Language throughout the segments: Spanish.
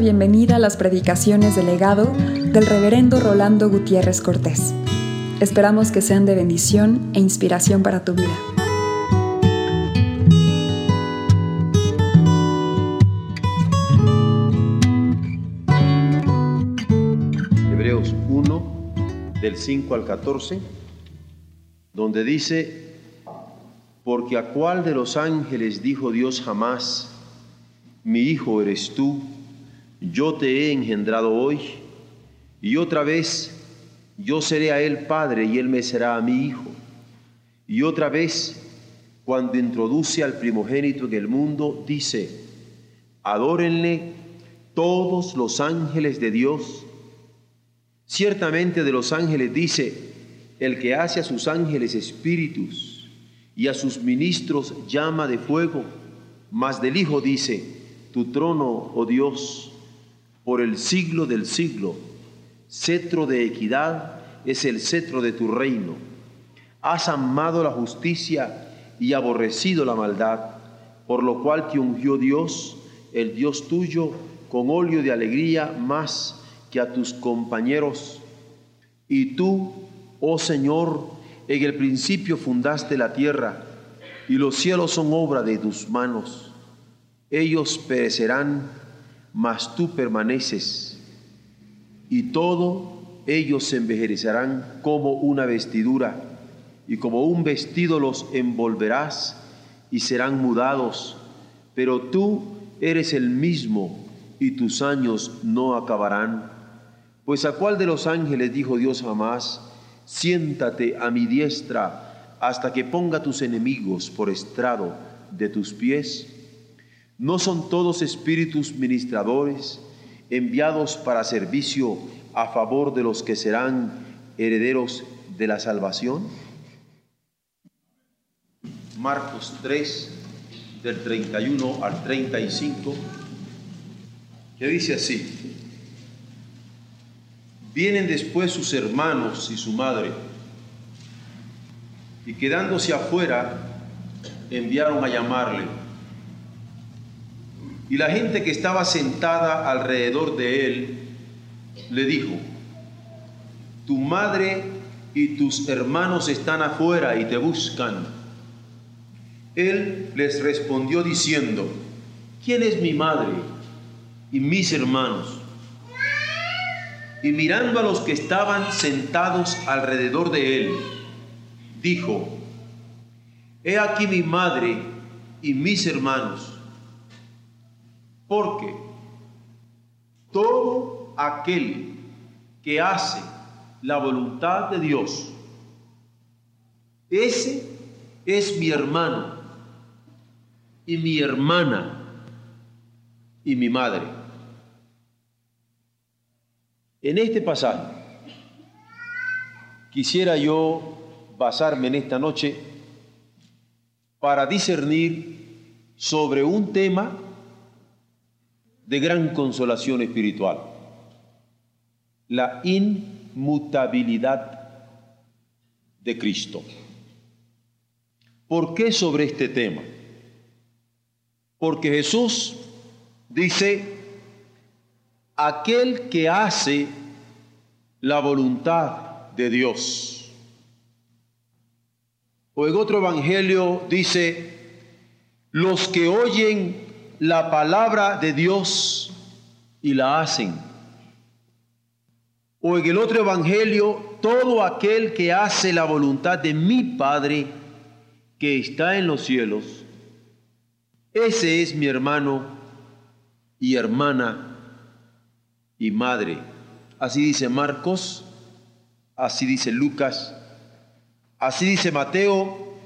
bienvenida a las predicaciones del legado del reverendo Rolando Gutiérrez Cortés. Esperamos que sean de bendición e inspiración para tu vida. Hebreos 1, del 5 al 14, donde dice, porque a cuál de los ángeles dijo Dios jamás, mi hijo eres tú, yo te he engendrado hoy, y otra vez yo seré a él padre y él me será a mi hijo. Y otra vez, cuando introduce al primogénito en el mundo, dice, adórenle todos los ángeles de Dios. Ciertamente de los ángeles dice, el que hace a sus ángeles espíritus y a sus ministros llama de fuego, mas del Hijo dice, tu trono, oh Dios, por el siglo del siglo. Cetro de equidad es el cetro de tu reino. Has amado la justicia y aborrecido la maldad, por lo cual te ungió Dios, el Dios tuyo, con óleo de alegría más que a tus compañeros. Y tú, oh Señor, en el principio fundaste la tierra, y los cielos son obra de tus manos ellos perecerán, mas tú permaneces, y todo ellos se envejecerán como una vestidura, y como un vestido los envolverás y serán mudados, pero tú eres el mismo y tus años no acabarán. Pues a cuál de los ángeles dijo Dios jamás, siéntate a mi diestra hasta que ponga tus enemigos por estrado de tus pies? ¿No son todos espíritus ministradores enviados para servicio a favor de los que serán herederos de la salvación? Marcos 3, del 31 al 35, que dice así, vienen después sus hermanos y su madre, y quedándose afuera, enviaron a llamarle. Y la gente que estaba sentada alrededor de él le dijo, tu madre y tus hermanos están afuera y te buscan. Él les respondió diciendo, ¿quién es mi madre y mis hermanos? Y mirando a los que estaban sentados alrededor de él, dijo, He aquí mi madre y mis hermanos porque todo aquel que hace la voluntad de Dios, ese es mi hermano y mi hermana y mi madre. En este pasaje quisiera yo basarme en esta noche para discernir sobre un tema de gran consolación espiritual. La inmutabilidad de Cristo. ¿Por qué sobre este tema? Porque Jesús dice, aquel que hace la voluntad de Dios. O en otro evangelio dice, los que oyen la palabra de Dios y la hacen. O en el otro evangelio, todo aquel que hace la voluntad de mi Padre que está en los cielos, ese es mi hermano y hermana y madre. Así dice Marcos, así dice Lucas, así dice Mateo,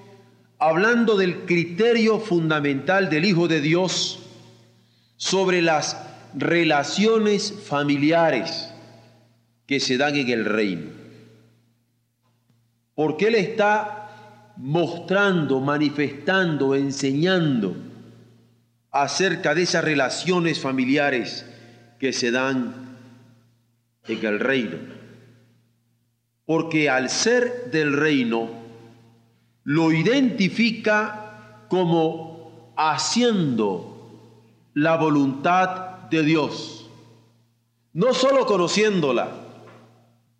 hablando del criterio fundamental del Hijo de Dios sobre las relaciones familiares que se dan en el reino. Porque Él está mostrando, manifestando, enseñando acerca de esas relaciones familiares que se dan en el reino. Porque al ser del reino, lo identifica como haciendo la voluntad de Dios. no solo conociéndola,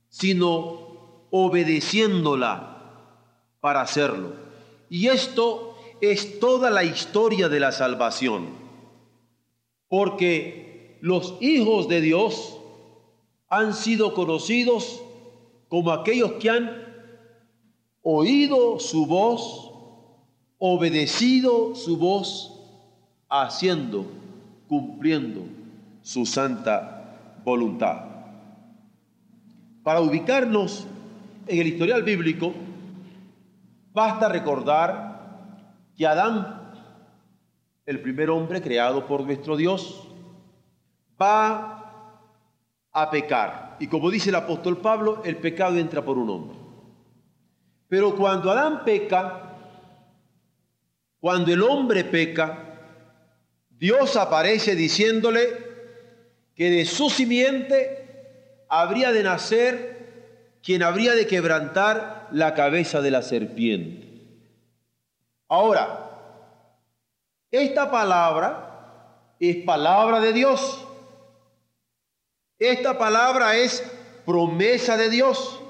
sino obedeciéndola para hacerlo. Y esto es toda la historia de la salvación, porque los hijos de Dios han sido conocidos como aquellos que han oído su voz, obedecido su voz, haciendo, cumpliendo su santa voluntad. Para ubicarnos en el historial bíblico, basta recordar que Adán, el primer hombre creado por nuestro Dios, va a pecar. Y como dice el apóstol Pablo, el pecado entra por un hombre. Pero cuando Adán peca, cuando el hombre peca, Dios aparece diciéndole que de su simiente habría de nacer quien habría de quebrantar la cabeza de la serpiente. Ahora, esta palabra es palabra de Dios. Esta palabra es promesa de Dios.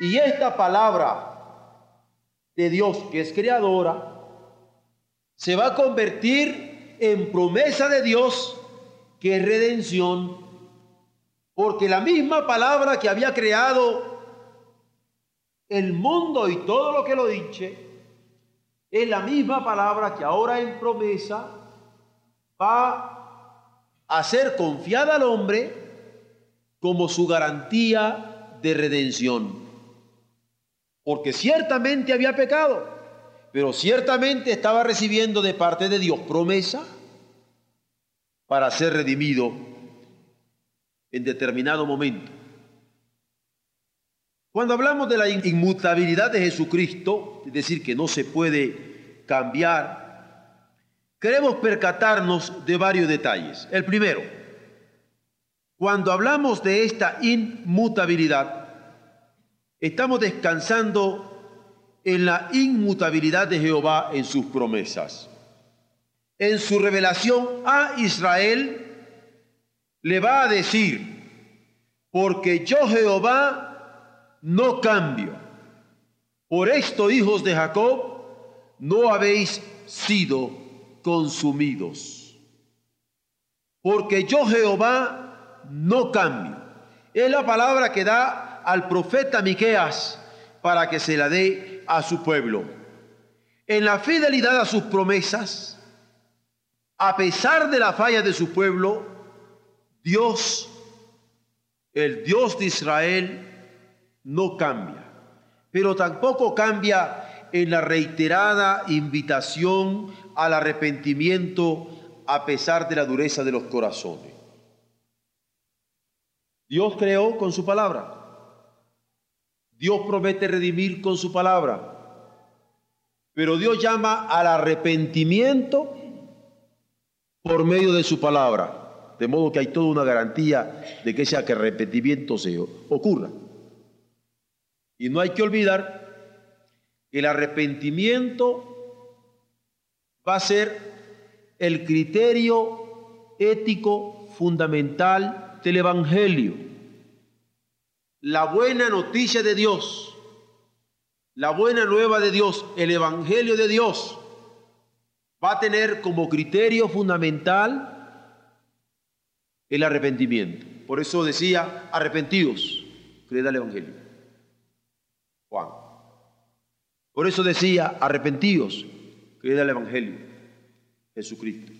Y esta palabra de Dios, que es creadora, se va a convertir en promesa de Dios, que es redención, porque la misma palabra que había creado el mundo y todo lo que lo dice, es la misma palabra que ahora en promesa va a ser confiada al hombre como su garantía de redención. Porque ciertamente había pecado, pero ciertamente estaba recibiendo de parte de Dios promesa para ser redimido en determinado momento. Cuando hablamos de la inmutabilidad de Jesucristo, es decir, que no se puede cambiar, queremos percatarnos de varios detalles. El primero, cuando hablamos de esta inmutabilidad, Estamos descansando en la inmutabilidad de Jehová en sus promesas. En su revelación a Israel le va a decir, porque yo Jehová no cambio. Por esto, hijos de Jacob, no habéis sido consumidos. Porque yo Jehová no cambio. Es la palabra que da al profeta Miqueas para que se la dé a su pueblo. En la fidelidad a sus promesas, a pesar de la falla de su pueblo, Dios, el Dios de Israel, no cambia, pero tampoco cambia en la reiterada invitación al arrepentimiento a pesar de la dureza de los corazones. Dios creó con su palabra. Dios promete redimir con su palabra. Pero Dios llama al arrepentimiento por medio de su palabra. De modo que hay toda una garantía de que ese arrepentimiento se ocurra. Y no hay que olvidar que el arrepentimiento va a ser el criterio ético fundamental del Evangelio la buena noticia de Dios, la buena nueva de Dios, el Evangelio de Dios, va a tener como criterio fundamental el arrepentimiento. Por eso decía, arrepentidos, creed al Evangelio. Juan. Por eso decía, arrepentidos, creed al Evangelio. Jesucristo.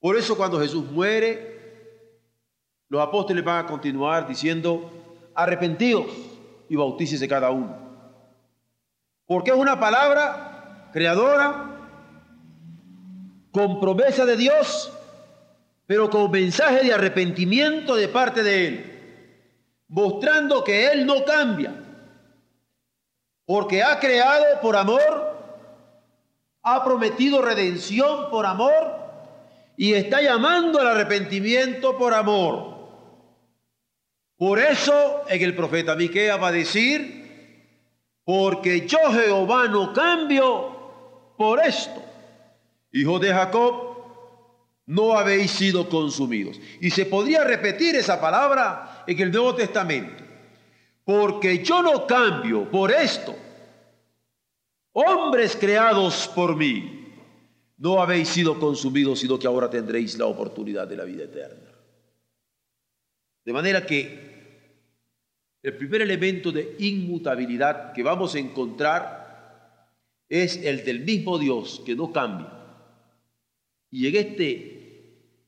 Por eso cuando Jesús muere, los apóstoles van a continuar diciendo, arrepentidos y bautícese cada uno. Porque es una palabra creadora, con promesa de Dios, pero con mensaje de arrepentimiento de parte de Él, mostrando que Él no cambia, porque ha creado por amor, ha prometido redención por amor y está llamando al arrepentimiento por amor. Por eso en el profeta Miqueas va a decir, porque yo Jehová no cambio por esto. Hijo de Jacob, no habéis sido consumidos. Y se podría repetir esa palabra en el Nuevo Testamento. Porque yo no cambio por esto. Hombres creados por mí, no habéis sido consumidos, sino que ahora tendréis la oportunidad de la vida eterna. De manera que el primer elemento de inmutabilidad que vamos a encontrar es el del mismo Dios que no cambia. Y en este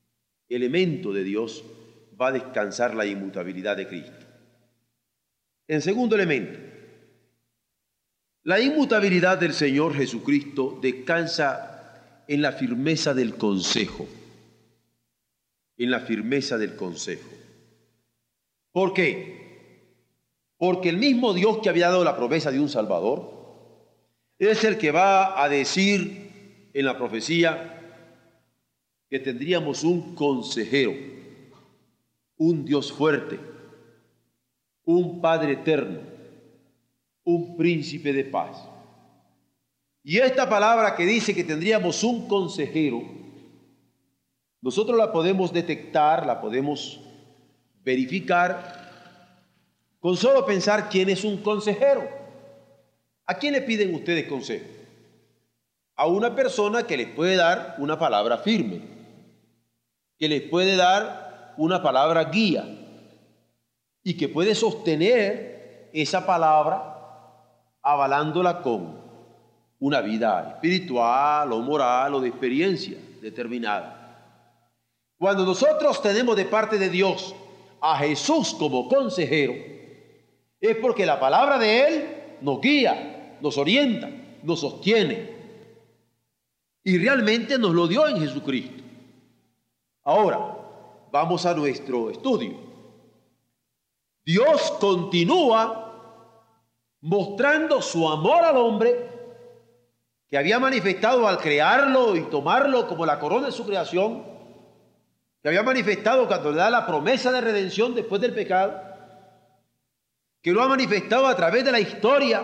elemento de Dios va a descansar la inmutabilidad de Cristo. En segundo elemento, la inmutabilidad del Señor Jesucristo descansa en la firmeza del consejo, en la firmeza del consejo. ¿Por qué? Porque el mismo Dios que había dado la promesa de un Salvador es el que va a decir en la profecía que tendríamos un consejero, un Dios fuerte, un Padre eterno, un príncipe de paz. Y esta palabra que dice que tendríamos un consejero, nosotros la podemos detectar, la podemos verificar con solo pensar quién es un consejero. ¿A quién le piden ustedes consejo? A una persona que les puede dar una palabra firme que les puede dar una palabra guía y que puede sostener esa palabra avalándola con una vida espiritual o moral o de experiencia determinada. Cuando nosotros tenemos de parte de Dios a Jesús como consejero, es porque la palabra de Él nos guía, nos orienta, nos sostiene. Y realmente nos lo dio en Jesucristo. Ahora, vamos a nuestro estudio. Dios continúa mostrando su amor al hombre que había manifestado al crearlo y tomarlo como la corona de su creación, que había manifestado cuando le da la promesa de redención después del pecado, que lo ha manifestado a través de la historia,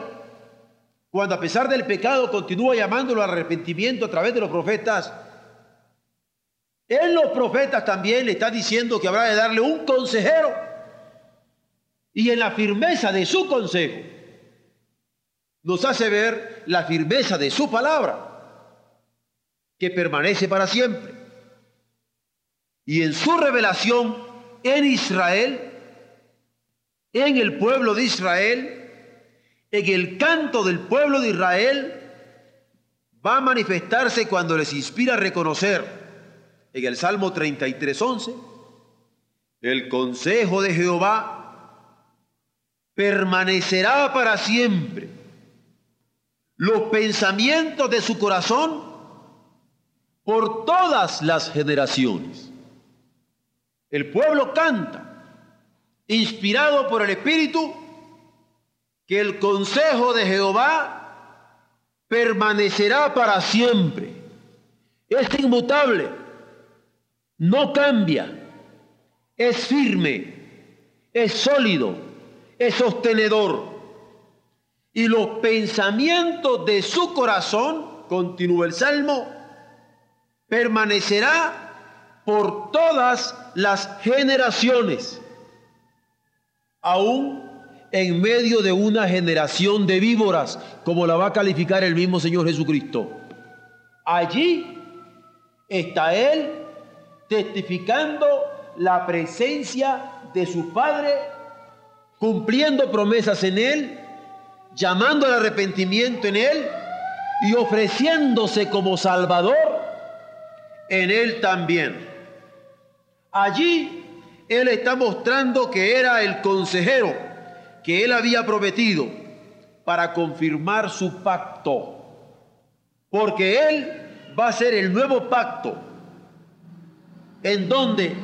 cuando a pesar del pecado continúa llamándolo al arrepentimiento a través de los profetas en los profetas también le está diciendo que habrá de darle un consejero. Y en la firmeza de su consejo nos hace ver la firmeza de su palabra, que permanece para siempre. Y en su revelación en Israel, en el pueblo de Israel, en el canto del pueblo de Israel, va a manifestarse cuando les inspira a reconocer en el Salmo 33, 11, el consejo de Jehová permanecerá para siempre. Los pensamientos de su corazón por todas las generaciones. El pueblo canta, inspirado por el Espíritu, que el consejo de Jehová permanecerá para siempre. Es inmutable no cambia, es firme, es sólido, es sostenedor. Y los pensamientos de su corazón, continúa el Salmo, permanecerá por todas las generaciones, aún en medio de una generación de víboras, como la va a calificar el mismo Señor Jesucristo. Allí está Él testificando la presencia de su Padre, cumpliendo promesas en Él, llamando al arrepentimiento en Él y ofreciéndose como Salvador en Él también. Allí Él está mostrando que era el consejero que Él había prometido para confirmar su pacto, porque Él va a ser el nuevo pacto. En donde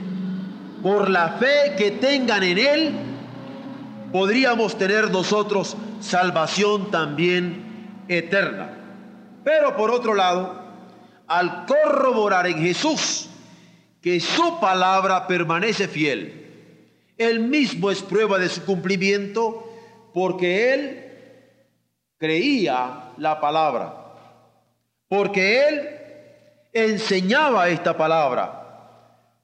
por la fe que tengan en Él, podríamos tener nosotros salvación también eterna. Pero por otro lado, al corroborar en Jesús que su palabra permanece fiel, Él mismo es prueba de su cumplimiento porque Él creía la palabra, porque Él enseñaba esta palabra.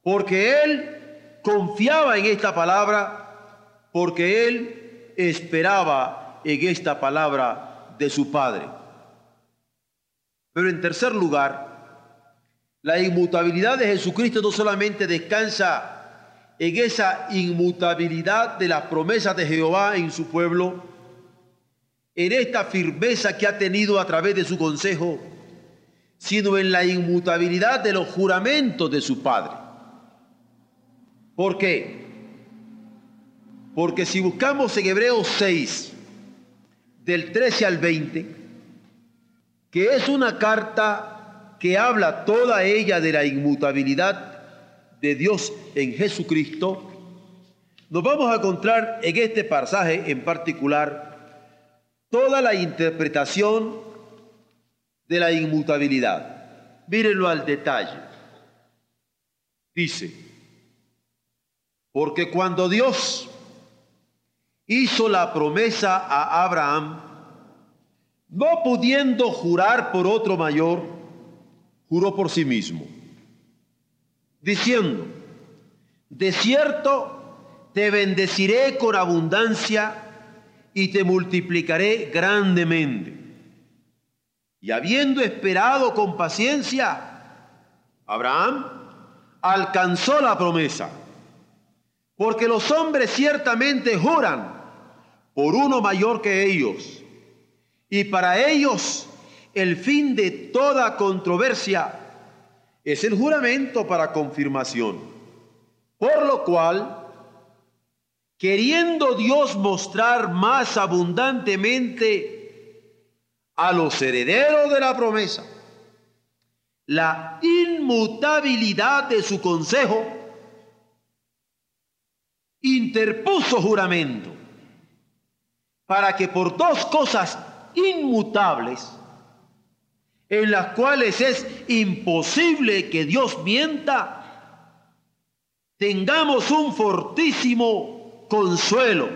Porque él confiaba en esta palabra, porque él esperaba en esta palabra de su Padre. Pero en tercer lugar, la inmutabilidad de Jesucristo no solamente descansa en esa inmutabilidad de las promesas de Jehová en su pueblo, en esta firmeza que ha tenido a través de su consejo, sino en la inmutabilidad de los juramentos de su Padre. ¿Por qué? Porque si buscamos en Hebreos 6, del 13 al 20, que es una carta que habla toda ella de la inmutabilidad de Dios en Jesucristo, nos vamos a encontrar en este pasaje en particular toda la interpretación de la inmutabilidad. Mírenlo al detalle. Dice, porque cuando Dios hizo la promesa a Abraham, no pudiendo jurar por otro mayor, juró por sí mismo, diciendo, de cierto te bendeciré con abundancia y te multiplicaré grandemente. Y habiendo esperado con paciencia, Abraham alcanzó la promesa. Porque los hombres ciertamente juran por uno mayor que ellos. Y para ellos el fin de toda controversia es el juramento para confirmación. Por lo cual, queriendo Dios mostrar más abundantemente a los herederos de la promesa la inmutabilidad de su consejo, interpuso juramento para que por dos cosas inmutables, en las cuales es imposible que Dios mienta, tengamos un fortísimo consuelo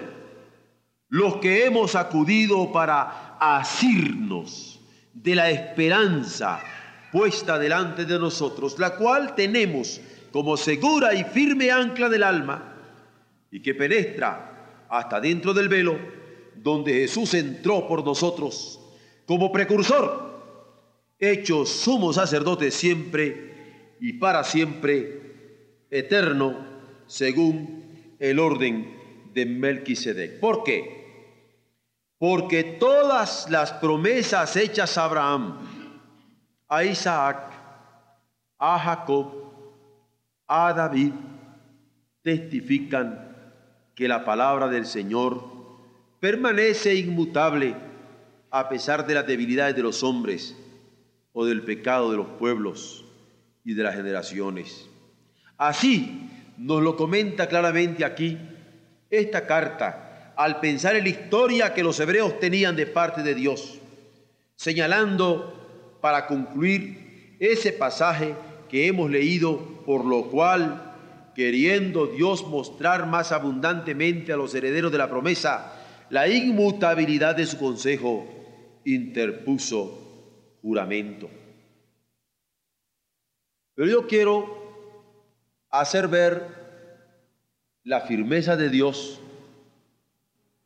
los que hemos acudido para asirnos de la esperanza puesta delante de nosotros, la cual tenemos como segura y firme ancla del alma y que penetra hasta dentro del velo donde Jesús entró por nosotros como precursor, hecho sumo sacerdote siempre y para siempre, eterno, según el orden de Melquisedec. ¿Por qué? Porque todas las promesas hechas a Abraham, a Isaac, a Jacob, a David, testifican que la palabra del Señor permanece inmutable a pesar de las debilidades de los hombres o del pecado de los pueblos y de las generaciones. Así nos lo comenta claramente aquí esta carta al pensar en la historia que los hebreos tenían de parte de Dios, señalando para concluir ese pasaje que hemos leído, por lo cual, queriendo Dios mostrar más abundantemente a los herederos de la promesa la inmutabilidad de su consejo, interpuso juramento. Pero yo quiero hacer ver la firmeza de Dios,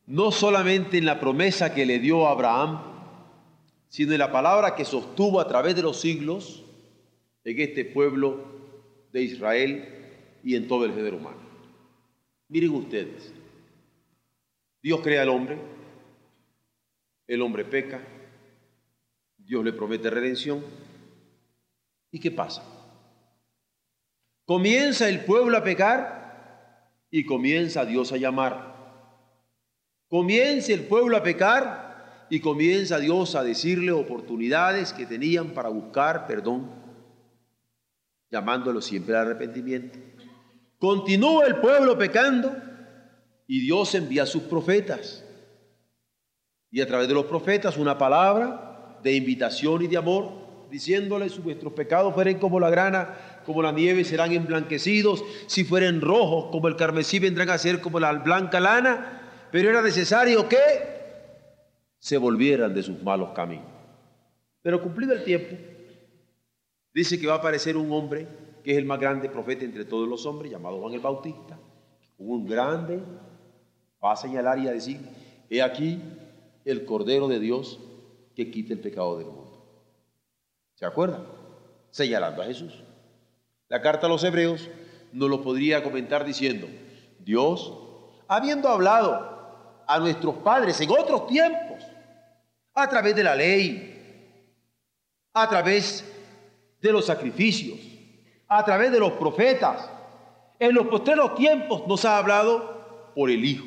no solamente en la promesa que le dio a Abraham, sino en la palabra que sostuvo a través de los siglos en este pueblo de Israel y en todo el género humano. Miren ustedes, Dios crea al hombre, el hombre peca, Dios le promete redención. ¿Y qué pasa? Comienza el pueblo a pecar y comienza Dios a llamar. Comienza el pueblo a pecar y comienza Dios a decirle oportunidades que tenían para buscar perdón, llamándolo siempre al arrepentimiento. Continúa el pueblo pecando y Dios envía a sus profetas. Y a través de los profetas una palabra de invitación y de amor, diciéndoles vuestros pecados fueren como la grana como la nieve serán emblanquecidos, si fueren rojos como el carmesí vendrán a ser como la blanca lana, pero era necesario que se volvieran de sus malos caminos. Pero cumplido el tiempo, dice que va a aparecer un hombre que es el más grande profeta entre todos los hombres, llamado Juan el Bautista, un grande, va a señalar y a decir, he aquí el Cordero de Dios que quita el pecado del mundo. ¿Se acuerdan? Señalando a Jesús. La carta a los hebreos nos lo podría comentar diciendo, Dios, habiendo hablado a nuestros padres en otros tiempos, a través de la ley, a través de los sacrificios, a través de los profetas, en los postreros tiempos nos ha hablado por el Hijo.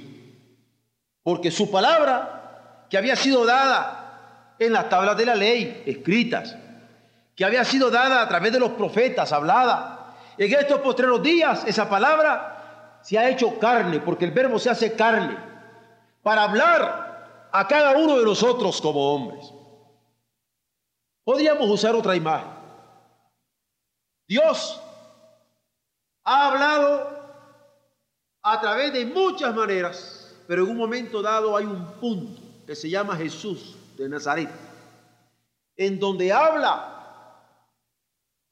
Porque su palabra, que había sido dada en las tablas de la ley, escritas, que había sido dada a través de los profetas, hablada, en estos postreros días esa palabra se ha hecho carne, porque el verbo se hace carne, para hablar a cada uno de nosotros como hombres. Podríamos usar otra imagen. Dios ha hablado a través de muchas maneras, pero en un momento dado hay un punto que se llama Jesús de Nazaret, en donde habla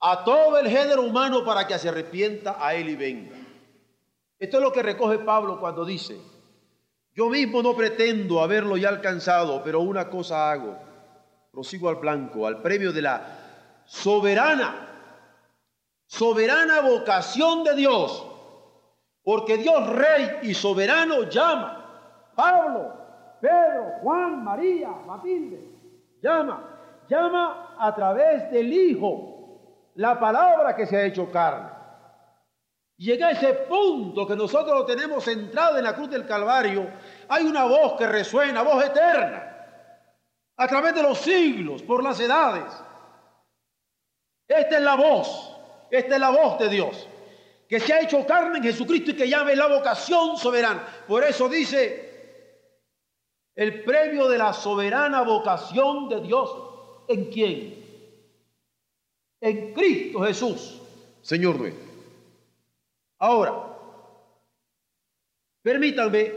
a todo el género humano para que se arrepienta a él y venga. Esto es lo que recoge Pablo cuando dice, yo mismo no pretendo haberlo ya alcanzado, pero una cosa hago, prosigo al blanco, al premio de la soberana soberana vocación de Dios, porque Dios rey y soberano llama. Pablo, Pedro, Juan, María, Matilde, llama, llama a través del Hijo, la palabra que se ha hecho carne. Llega ese punto que nosotros lo tenemos centrado en la cruz del Calvario, hay una voz que resuena, voz eterna, a través de los siglos, por las edades. Esta es la voz esta es la voz de Dios, que se ha hecho carne en Jesucristo y que llame la vocación soberana. Por eso dice el premio de la soberana vocación de Dios. ¿En quién? En Cristo Jesús, Señor nuestro. Ahora, permítanme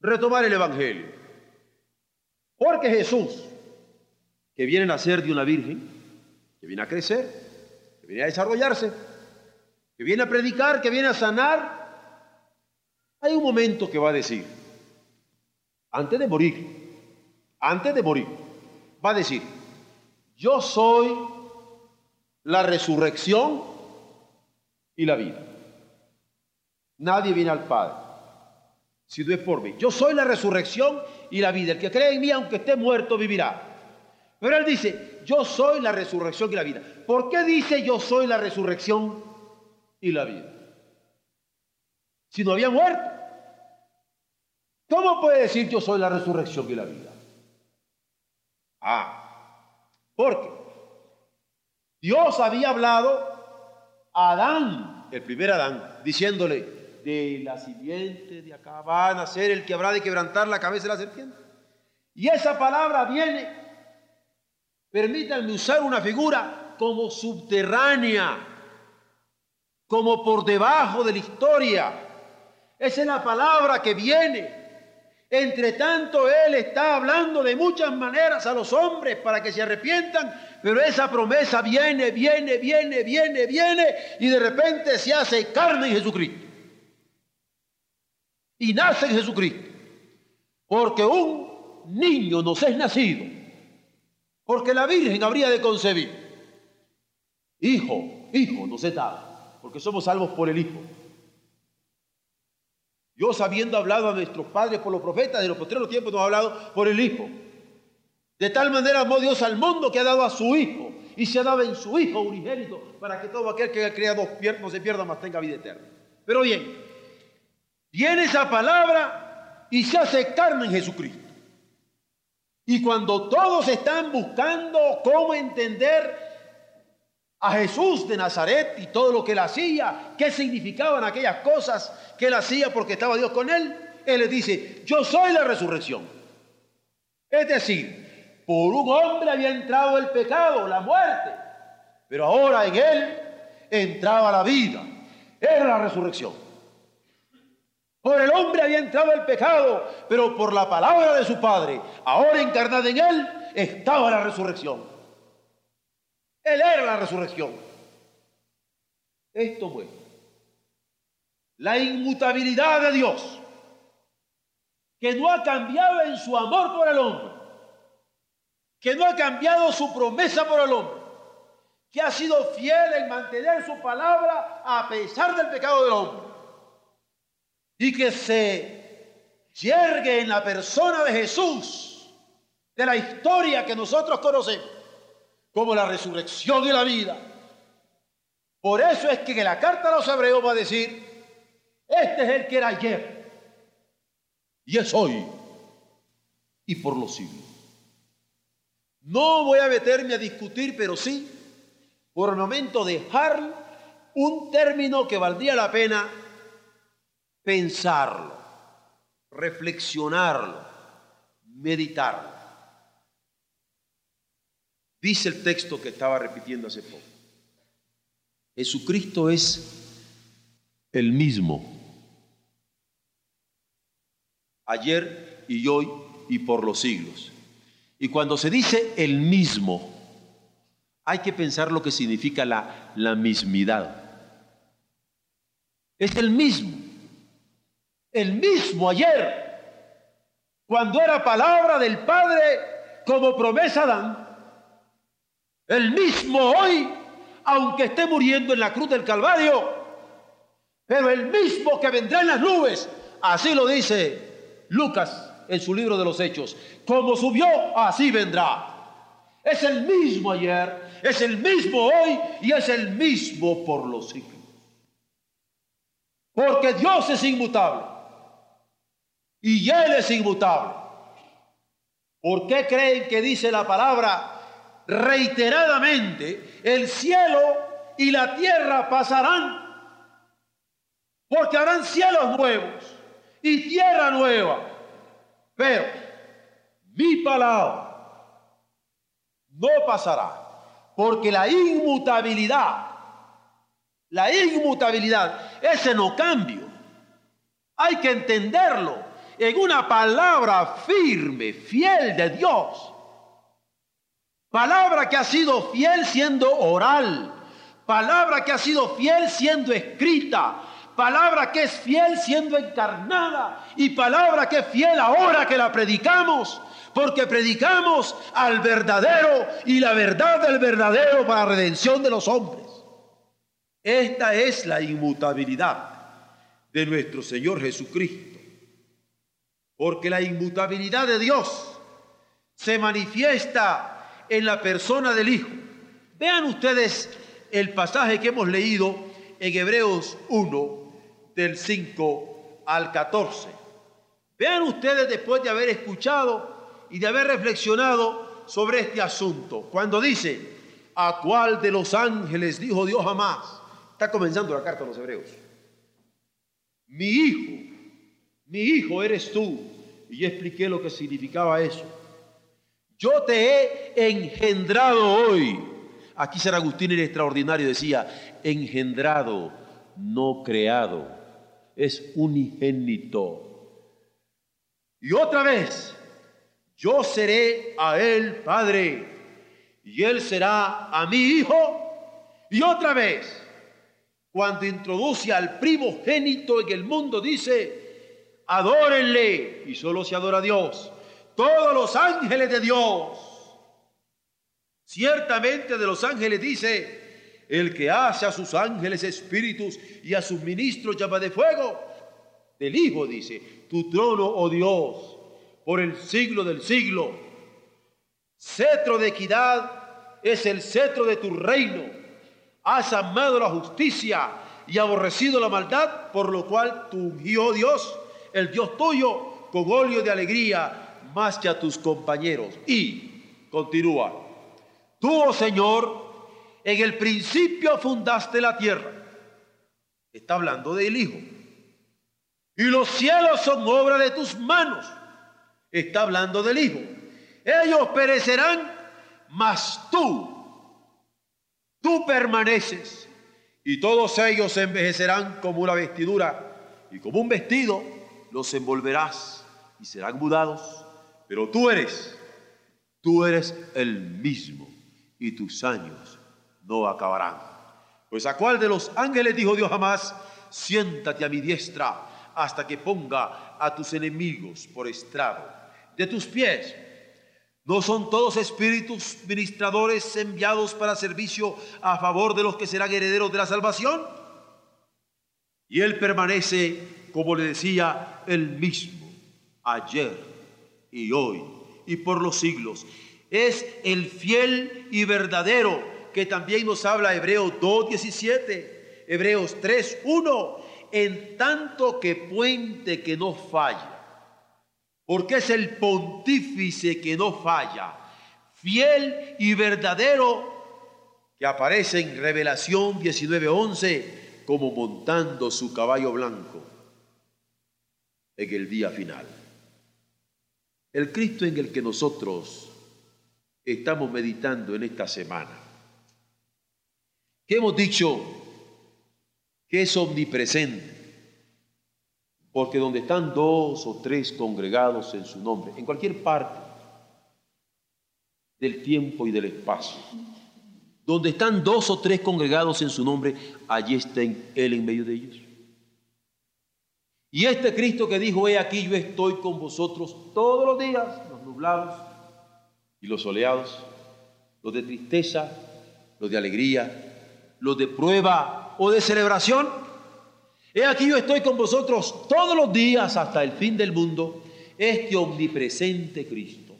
retomar el Evangelio. Porque Jesús, que viene a nacer de una virgen, que viene a crecer, que viene a desarrollarse, que viene a predicar, que viene a sanar, hay un momento que va a decir, antes de morir, antes de morir, va a decir, yo soy la resurrección y la vida. Nadie viene al Padre si no es por mí. Yo soy la resurrección y la vida. El que cree en mí, aunque esté muerto, vivirá. Pero él dice, yo soy la resurrección y la vida. ¿Por qué dice yo soy la resurrección y la vida? Si no había muerto. ¿Cómo puede decir yo soy la resurrección y la vida? Ah, porque Dios había hablado a Adán, el primer Adán, diciéndole, de la simiente de acá va a nacer el que habrá de quebrantar la cabeza de la serpiente. Y esa palabra viene Permítanme usar una figura como subterránea, como por debajo de la historia. Esa es la palabra que viene. Entre tanto, Él está hablando de muchas maneras a los hombres para que se arrepientan, pero esa promesa viene, viene, viene, viene, viene, y de repente se hace carne en Jesucristo. Y nace en Jesucristo. Porque un niño nos es nacido porque la Virgen habría de concebir. Hijo, hijo, no se da, porque somos salvos por el Hijo. Dios habiendo hablado a nuestros padres por los profetas de los posteriores tiempos, nos ha hablado por el Hijo. De tal manera amó Dios al mundo que ha dado a su Hijo y se ha dado en su Hijo unigénito para que todo aquel que ha creado no se pierda, más tenga vida eterna. Pero bien, viene esa palabra y se hace carne en Jesucristo. Y cuando todos están buscando cómo entender a Jesús de Nazaret y todo lo que él hacía, qué significaban aquellas cosas que él hacía porque estaba Dios con él, él les dice, yo soy la resurrección. Es decir, por un hombre había entrado el pecado, la muerte, pero ahora en él entraba la vida. Era la resurrección. Por el hombre había entrado el pecado, pero por la palabra de su Padre, ahora encarnada en él, estaba la resurrección. Él era la resurrección. Esto muestra la inmutabilidad de Dios, que no ha cambiado en su amor por el hombre, que no ha cambiado su promesa por el hombre, que ha sido fiel en mantener su palabra a pesar del pecado del hombre, y que se yergue en la persona de Jesús, de la historia que nosotros conocemos, como la resurrección y la vida. Por eso es que en la carta a los hebreos va a decir, este es el que era ayer y es hoy y por los siglos. No voy a meterme a discutir, pero sí, por el momento dejar un término que valdría la pena pensarlo, reflexionarlo, meditarlo. Dice el texto que estaba repitiendo hace poco. Jesucristo es el mismo ayer y hoy y por los siglos. Y cuando se dice el mismo, hay que pensar lo que significa la, la mismidad. Es el mismo, el mismo ayer, cuando era palabra del Padre como promesa Dan, el mismo hoy, aunque esté muriendo en la cruz del Calvario, pero el mismo que vendrá en las nubes, así lo dice Lucas en su libro de los Hechos. Como subió, así vendrá. Es el mismo ayer, es el mismo hoy y es el mismo por los siglos. Porque Dios es inmutable y Él es inmutable. ¿Por qué creen que dice la palabra reiteradamente, el cielo y la tierra pasarán? Porque harán cielos nuevos y tierra nueva. Pero mi palabra no pasará, porque la inmutabilidad, la inmutabilidad, ese no cambio. Hay que entenderlo en una palabra firme, fiel de Dios. Palabra que ha sido fiel siendo oral. Palabra que ha sido fiel siendo escrita palabra que es fiel siendo encarnada y palabra que es fiel ahora que la predicamos, porque predicamos al verdadero y la verdad del verdadero para redención de los hombres. Esta es la inmutabilidad de nuestro Señor Jesucristo, porque la inmutabilidad de Dios se manifiesta en la persona del Hijo. Vean ustedes el pasaje que hemos leído en Hebreos 1, del 5 al 14. Vean ustedes después de haber escuchado y de haber reflexionado sobre este asunto, cuando dice, ¿a cuál de los ángeles dijo Dios jamás? Está comenzando la carta a los hebreos. Mi hijo, mi hijo eres tú. Y yo expliqué lo que significaba eso. Yo te he engendrado hoy. Aquí San Agustín el extraordinario decía, engendrado, no creado es unigénito. Y otra vez, yo seré a él padre y él será a mi hijo. Y otra vez, cuando introduce al primogénito en el mundo, dice, adórenle y solo se adora a Dios. Todos los ángeles de Dios. Ciertamente de los ángeles dice, el que hace a sus ángeles espíritus y a sus ministros llama de fuego. Del Hijo dice, tu trono, oh Dios, por el siglo del siglo. Cetro de equidad es el cetro de tu reino. Has amado la justicia y aborrecido la maldad, por lo cual tu ungió Dios, el Dios tuyo, con óleo de alegría, más que a tus compañeros. Y continúa, tú, oh Señor, en el principio fundaste la tierra. Está hablando del Hijo. Y los cielos son obra de tus manos. Está hablando del Hijo. Ellos perecerán, mas tú, tú permaneces. Y todos ellos envejecerán como una vestidura. Y como un vestido los envolverás y serán mudados. Pero tú eres, tú eres el mismo. Y tus años no acabarán. Pues a cuál de los ángeles dijo Dios jamás, siéntate a mi diestra hasta que ponga a tus enemigos por estrado de tus pies. ¿No son todos espíritus ministradores enviados para servicio a favor de los que serán herederos de la salvación? Y Él permanece, como le decía, el mismo, ayer y hoy y por los siglos. Es el fiel y verdadero que también nos habla Hebreos 2.17, Hebreos 3.1, en tanto que puente que no falla porque es el pontífice que no falla, fiel y verdadero, que aparece en Revelación 19:11 como montando su caballo blanco en el día final. El Cristo en el que nosotros estamos meditando en esta semana, que hemos dicho que es omnipresente, porque donde están dos o tres congregados en su nombre, en cualquier parte del tiempo y del espacio, donde están dos o tres congregados en su nombre, allí está Él en medio de ellos. Y este Cristo que dijo, he aquí yo estoy con vosotros todos los días, los nublados y los soleados, los de tristeza, los de alegría, los de prueba o de celebración, He aquí yo estoy con vosotros todos los días hasta el fin del mundo, este omnipresente Cristo.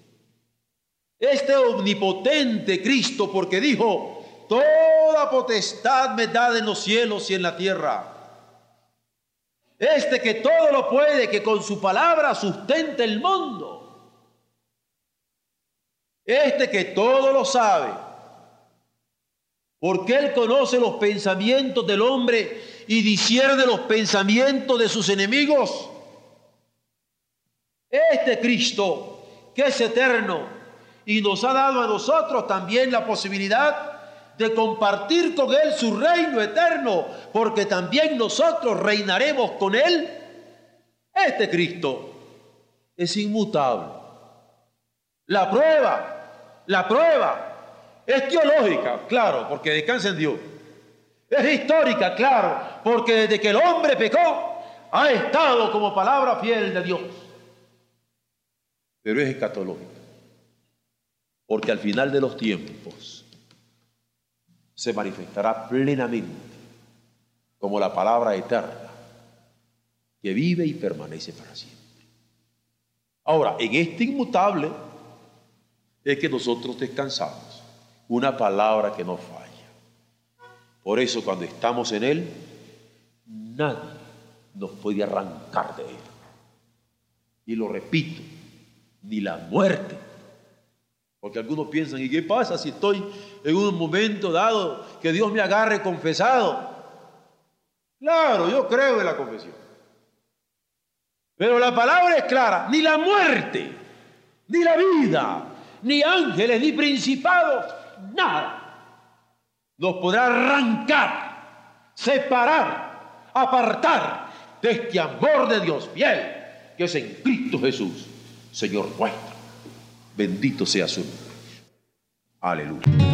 Este omnipotente Cristo, porque dijo, toda potestad me da en los cielos y en la tierra. Este que todo lo puede, que con su palabra sustenta el mundo. Este que todo lo sabe, porque Él conoce los pensamientos del hombre y discierne los pensamientos de sus enemigos. Este Cristo, que es eterno y nos ha dado a nosotros también la posibilidad de compartir con Él su reino eterno, porque también nosotros reinaremos con Él. Este Cristo es inmutable. La prueba, la prueba es teológica, claro, porque descansa en Dios. Es histórica, claro, porque desde que el hombre pecó, ha estado como palabra fiel de Dios. Pero es escatológica, porque al final de los tiempos se manifestará plenamente como la palabra eterna que vive y permanece para siempre. Ahora, en este inmutable es que nosotros descansamos, una palabra que no falla. Por eso cuando estamos en Él, nadie nos puede arrancar de Él. Y lo repito, ni la muerte. Porque algunos piensan, ¿y qué pasa si estoy en un momento dado que Dios me agarre confesado? Claro, yo creo en la confesión. Pero la palabra es clara, ni la muerte, ni la vida, ni ángeles, ni principados, nada nos podrá arrancar, separar, apartar de este amor de Dios fiel que es en Cristo Jesús, Señor nuestro. Bendito sea su nombre. Aleluya.